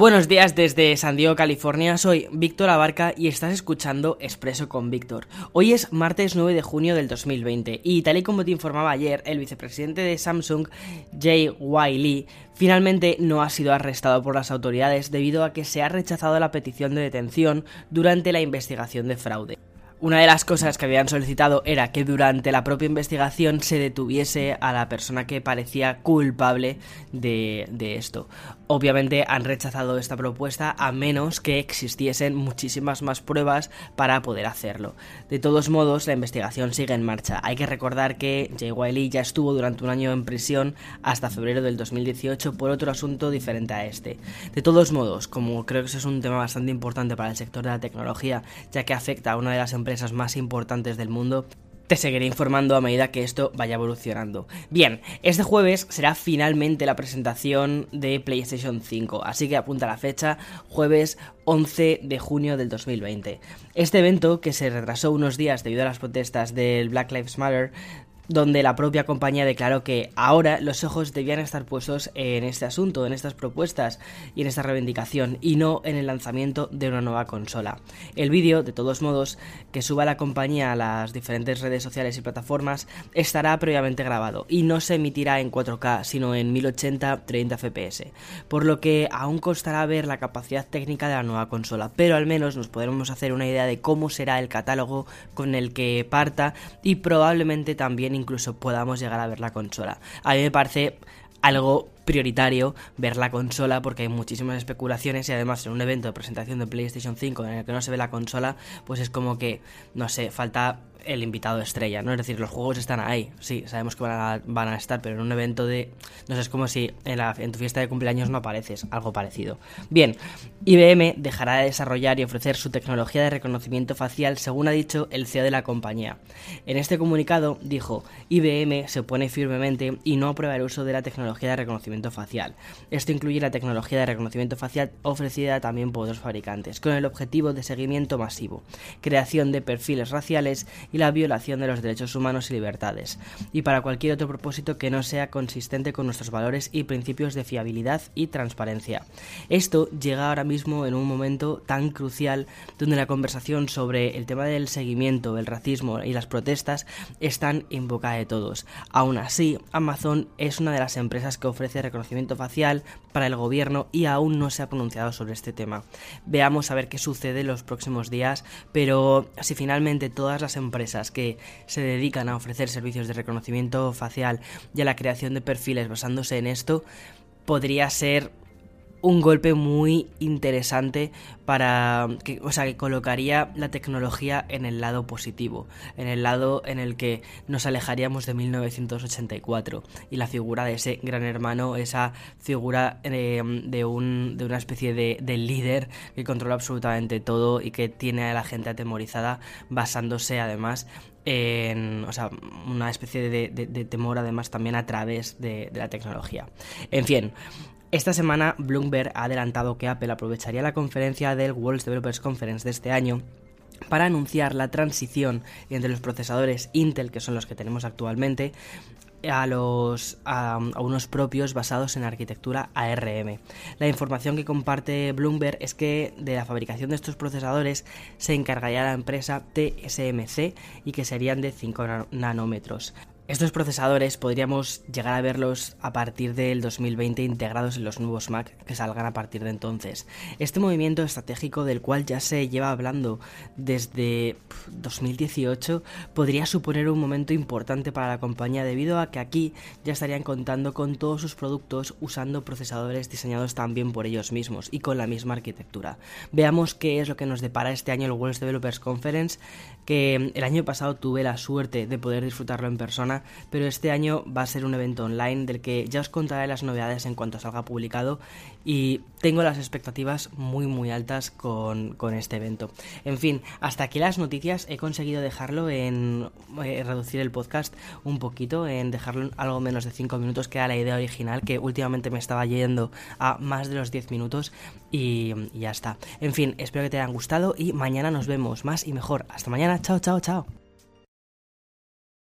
Buenos días desde San Diego, California. Soy Víctor Abarca y estás escuchando Expreso con Víctor. Hoy es martes 9 de junio del 2020 y tal y como te informaba ayer, el vicepresidente de Samsung, Jay Y. Lee, finalmente no ha sido arrestado por las autoridades debido a que se ha rechazado la petición de detención durante la investigación de fraude. Una de las cosas que habían solicitado era que durante la propia investigación se detuviese a la persona que parecía culpable de, esto. Obviamente han rechazado esta propuesta a menos que existiesen muchísimas más pruebas para poder hacerlo. De todos modos, la investigación sigue en marcha. Hay que recordar que Jay Wiley ya estuvo durante un año en prisión hasta febrero del 2018 por otro asunto diferente a este. De todos modos, como creo que eso es un tema bastante importante para el sector de la tecnología, ya que afecta a una de las empresas más importantes del mundo, te seguiré informando a medida que esto vaya evolucionando. Bien, este jueves será finalmente la presentación de PlayStation 5, así que apunta la fecha, jueves 11 de junio del 2020. Este evento, que se retrasó unos días debido a las protestas del Black Lives Matter, donde la propia compañía declaró que ahora los ojos debían estar puestos en este asunto, en estas propuestas y en esta reivindicación, y no en el lanzamiento de una nueva consola. El vídeo, de todos modos, que suba la compañía a las diferentes redes sociales y plataformas, estará previamente grabado y no se emitirá en 4K, sino en 1080 30 fps, por lo que aún costará ver la capacidad técnica de la nueva consola, pero al menos nos podremos hacer una idea de cómo será el catálogo con el que parta y probablemente también incluso podamos llegar a ver la consola. A mí me parece algo prioritario ver la consola porque hay muchísimas especulaciones y además en un evento de presentación de PlayStation 5 en el que no se ve la consola, pues es como que, no sé, falta el invitado estrella, ¿no? Es decir, los juegos están ahí, sí, sabemos que van a, estar, pero en un evento de... No sé, es como si en, la, en tu fiesta de cumpleaños no apareces, algo parecido. Bien, IBM dejará de desarrollar y ofrecer su tecnología de reconocimiento facial, según ha dicho el CEO de la compañía. En este comunicado dijo, IBM se opone firmemente y no aprueba el uso de la tecnología de reconocimiento facial. Esto incluye la tecnología de reconocimiento facial ofrecida también por otros fabricantes, con el objetivo de seguimiento masivo, creación de perfiles raciales y la violación de los derechos humanos y libertades, y para cualquier otro propósito que no sea consistente con nuestros valores y principios de fiabilidad y transparencia. Esto llega ahora mismo en un momento tan crucial donde la conversación sobre el tema del seguimiento, el racismo y las protestas están en boca de todos. Aún así, Amazon es una de las empresas que ofrece reconocimiento facial para el gobierno y aún no se ha pronunciado sobre este tema. Veamos a ver qué sucede en los próximos días, pero si finalmente todas las empresas que se dedican a ofrecer servicios de reconocimiento facial y a la creación de perfiles basándose en esto, podría ser un golpe muy interesante para que, o sea, que colocaría la tecnología en el lado positivo, en el lado en el que nos alejaríamos de 1984 y la figura de ese gran hermano, esa figura eh, de, un, de una especie de, de, líder que controla absolutamente todo y que tiene a la gente atemorizada basándose además en o sea, una especie de, de, temor además también a través de, la tecnología. En fin, esta semana Bloomberg ha adelantado que Apple aprovecharía la conferencia del World Developers Conference de este año para anunciar la transición entre los procesadores Intel, que son los que tenemos actualmente, a, los, a, unos propios basados en arquitectura ARM. La información que comparte Bloomberg es que de la fabricación de estos procesadores se encargaría la empresa TSMC y que serían de 5 nanómetros. Estos procesadores podríamos llegar a verlos a partir del 2020 integrados en los nuevos Mac que salgan a partir de entonces. Este movimiento estratégico del cual ya se lleva hablando desde 2018 podría suponer un momento importante para la compañía debido a que aquí ya estarían contando con todos sus productos usando procesadores diseñados también por ellos mismos y con la misma arquitectura. Veamos qué es lo que nos depara este año el World Developers Conference que el año pasado tuve la suerte de poder disfrutarlo en persona Pero este año va a ser un evento online del que ya os contaré las novedades en cuanto salga publicado y tengo las expectativas muy muy altas con, este evento. En fin, hasta aquí las noticias he conseguido dejarlo en eh, reducir el podcast un poquito, en dejarlo algo menos de 5 minutos que era la idea original, que últimamente me estaba yendo a más de los 10 minutos y, y ya está. En fin, espero que te hayan gustado y mañana nos vemos más y mejor. Hasta mañana, chao, chao, chao.